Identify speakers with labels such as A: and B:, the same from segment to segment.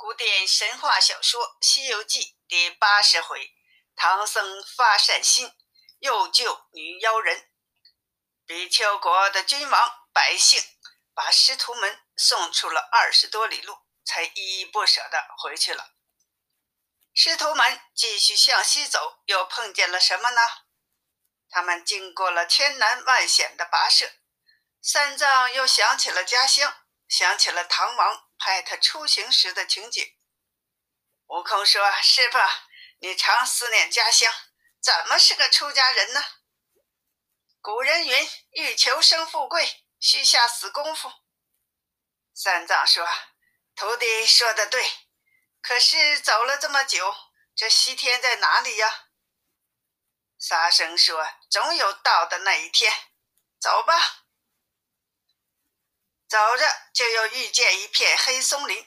A: 古典神话小说《西游记》第八十回：唐僧发善心，又救女妖人。比丘国的君王百姓把师徒们送出了二十多里路，才依依不舍地回去了。师徒们继续向西走，又碰见了什么呢？他们经过了千难万险的跋涉，三藏又想起了家乡，想起了唐王。拍他出行时的情景。悟空说：“师傅，你常思念家乡，怎么是个出家人呢？”古人云：“欲求生富贵，须下死功夫。”三藏说：“徒弟说的对，可是走了这么久，这西天在哪里呀？”沙僧说：“总有到的那一天，走吧。”走着，就又遇见一片黑松林。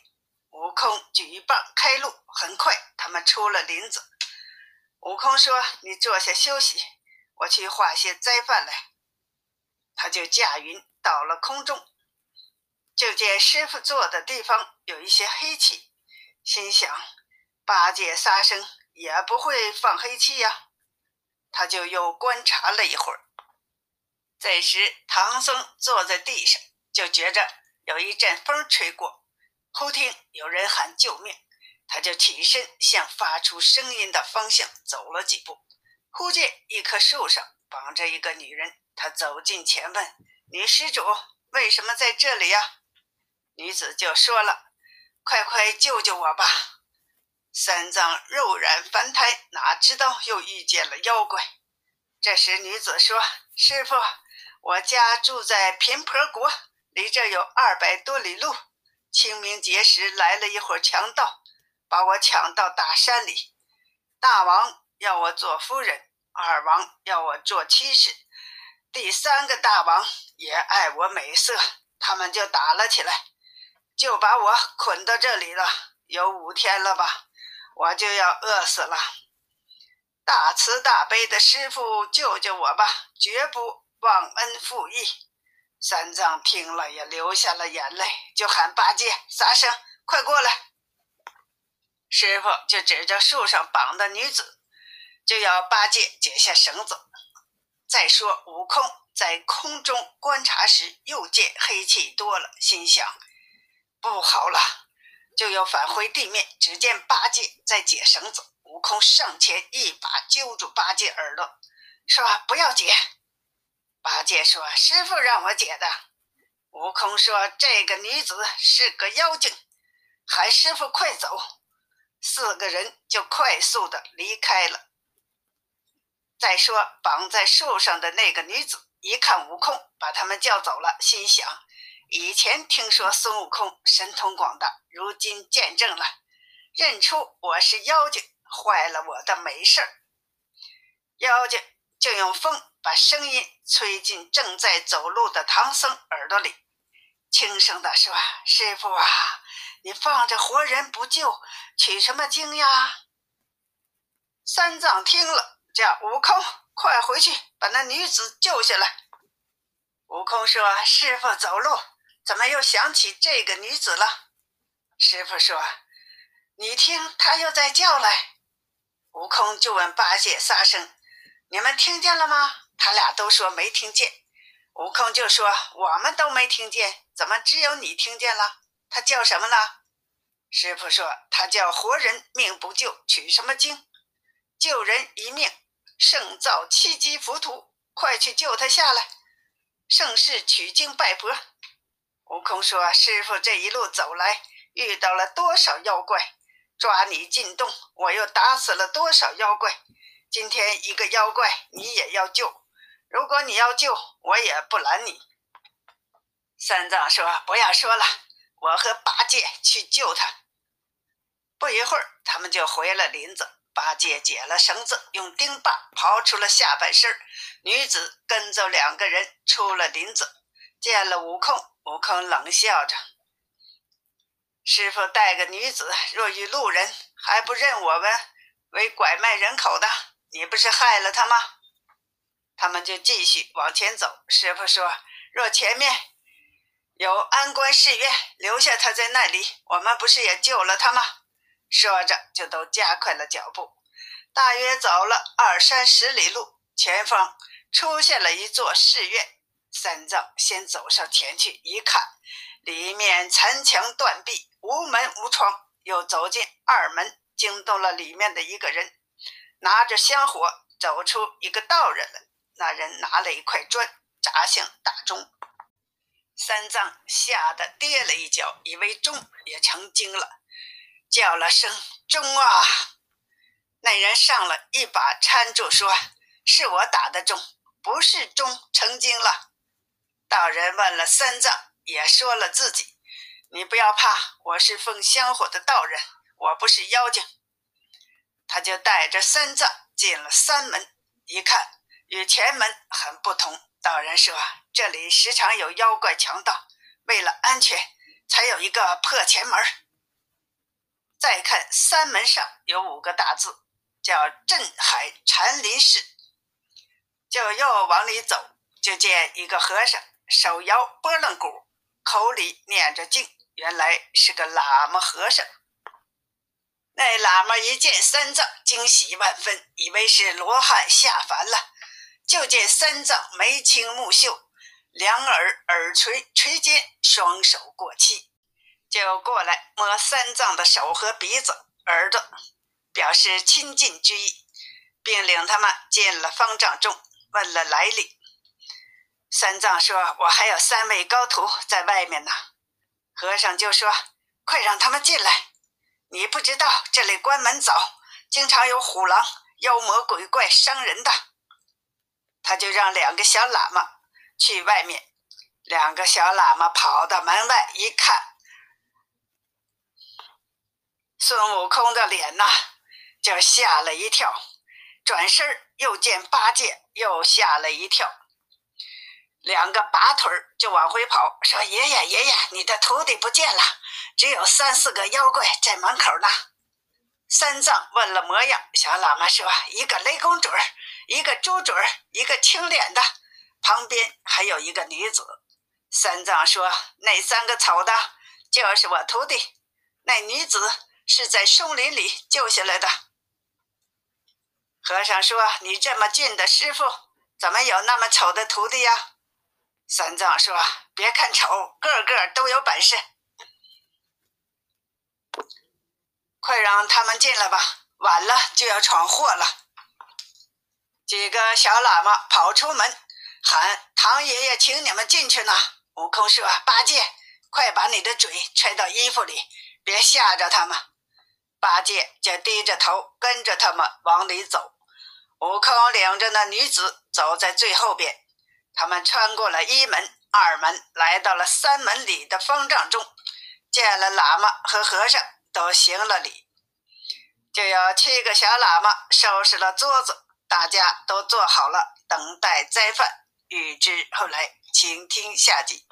A: 悟空举棒开路，很快他们出了林子。悟空说：“你坐下休息，我去化些斋饭来。”他就驾云到了空中，就见师傅坐的地方有一些黑气，心想：八戒、沙僧也不会放黑气呀。他就又观察了一会儿。这时，唐僧坐在地上。就觉着有一阵风吹过，忽听有人喊救命，他就起身向发出声音的方向走了几步，忽见一棵树上绑着一个女人，他走近前问：“女施主为什么在这里呀？”女子就说了：“快快救救我吧！三藏肉染凡胎，哪知道又遇见了妖怪。”这时女子说：“师傅，我家住在贫婆国。”离这有二百多里路，清明节时来了一伙强盗，把我抢到大山里。大王要我做夫人，二王要我做妻室，第三个大王也爱我美色，他们就打了起来，就把我捆到这里了。有五天了吧，我就要饿死了。大慈大悲的师傅，救救我吧，绝不忘恩负义。三藏听了也流下了眼泪，就喊八戒、沙僧快过来。师傅就指着树上绑的女子，就要八戒解下绳子。再说悟空在空中观察时，又见黑气多了，心想不好了，就要返回地面。只见八戒在解绳子，悟空上前一把揪住八戒耳朵，说：“不要解。”八戒说：“师傅让我解的。”悟空说：“这个女子是个妖精，喊师傅快走。”四个人就快速的离开了。再说绑在树上的那个女子，一看悟空把他们叫走了，心想：以前听说孙悟空神通广大，如今见证了，认出我是妖精，坏了我的美事儿。妖精就用风。把声音吹进正在走路的唐僧耳朵里，轻声地说：“师傅啊，你放着活人不救，取什么经呀？”三藏听了，叫悟空快回去把那女子救下来。悟空说：“师傅走路怎么又想起这个女子了？”师傅说：“你听，她又在叫来。”悟空就问八戒、沙僧：“你们听见了吗？”他俩都说没听见，悟空就说：“我们都没听见，怎么只有你听见了？”他叫什么呢？师傅说：“他叫活人命不救，取什么经？救人一命胜造七级浮屠，快去救他下来。”盛世取经拜佛。悟空说：“师傅这一路走来，遇到了多少妖怪？抓你进洞，我又打死了多少妖怪？今天一个妖怪，你也要救。”如果你要救，我也不拦你。三藏说：“不要说了，我和八戒去救他。”不一会儿，他们就回了林子。八戒解了绳子，用钉耙刨出了下半身。女子跟着两个人出了林子，见了悟空，悟空冷笑着：“师傅带个女子，若遇路人还不认我们为拐卖人口的，你不是害了他吗？”他们就继续往前走。师傅说：“若前面有安官寺院留下他在那里，我们不是也救了他吗？说着，就都加快了脚步。大约走了二三十里路，前方出现了一座寺院。三藏先走上前去一看，里面残墙断壁，无门无窗。又走进二门，惊动了里面的一个人，拿着香火走出一个道人来。那人拿了一块砖砸向大钟，三藏吓得跌了一跤，以为钟也成精了，叫了声“钟啊！”那人上了一把搀住，说：“是我打的钟，不是钟成精了。”道人问了三藏，也说了自己：“你不要怕，我是奉香火的道人，我不是妖精。”他就带着三藏进了三门，一看与前门很不同。道人说：“这里时常有妖怪强盗，为了安全，才有一个破前门。”再看三门上有五个大字。叫镇海禅林寺，就又往里走，就见一个和尚手摇拨浪鼓，口里念着经，原来是个喇嘛和尚。那喇嘛一见三藏，惊喜万分，以为是罗汉下凡了。就见三藏眉清目秀，两耳耳垂垂肩，双手过膝，就过来摸三藏的手和鼻子、耳朵。表示亲近之意，并领他们进了方丈中，问了来历。三藏说：“我还有三位高徒在外面呢。”和尚就说：“快让他们进来！你不知道这里关门早，经常有虎狼、妖魔鬼怪伤人的。”他就让两个小喇嘛去外面。两个小喇嘛跑到门外一看，孙悟空的脸呐！就吓了一跳，转身又见八戒，又吓了一跳，两个拔腿就往回跑，说：“爷爷，爷爷，你的徒弟不见了，只有三四个妖怪在门口呢。”三藏问了模样，小喇嘛说：“一个雷公准儿，一个猪嘴儿，一个青脸的，旁边还有一个女子。”三藏说：“那三个丑的，就是我徒弟；那女子是在松林里救下来的。”和尚说：“你这么俊的师傅，怎么有那么丑的徒弟呀？”三藏说：“别看丑，个个都有本事。快让他们进来吧，晚了就要闯祸了。”几个小喇嘛跑出门，喊：“唐爷爷，请你们进去呢。”悟空说：“八戒，快把你的嘴揣到衣服里，别吓着他们。”八戒就低着头跟着他们往里走。悟空领着那女子走在最后边，他们穿过了一门、二门，来到了三门里的方丈中，见了喇嘛和和尚，都行了礼。就有七个小喇嘛收拾了桌子，大家都做好了，等待斋饭。欲知后来，请听下集。